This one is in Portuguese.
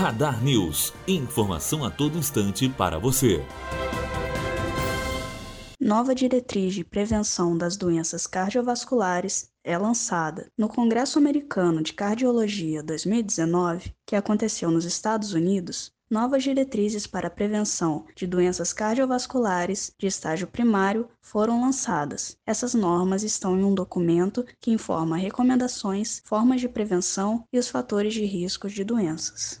Radar News. Informação a todo instante para você. Nova diretriz de prevenção das doenças cardiovasculares é lançada. No Congresso Americano de Cardiologia 2019, que aconteceu nos Estados Unidos, novas diretrizes para a prevenção de doenças cardiovasculares de estágio primário foram lançadas. Essas normas estão em um documento que informa recomendações, formas de prevenção e os fatores de risco de doenças.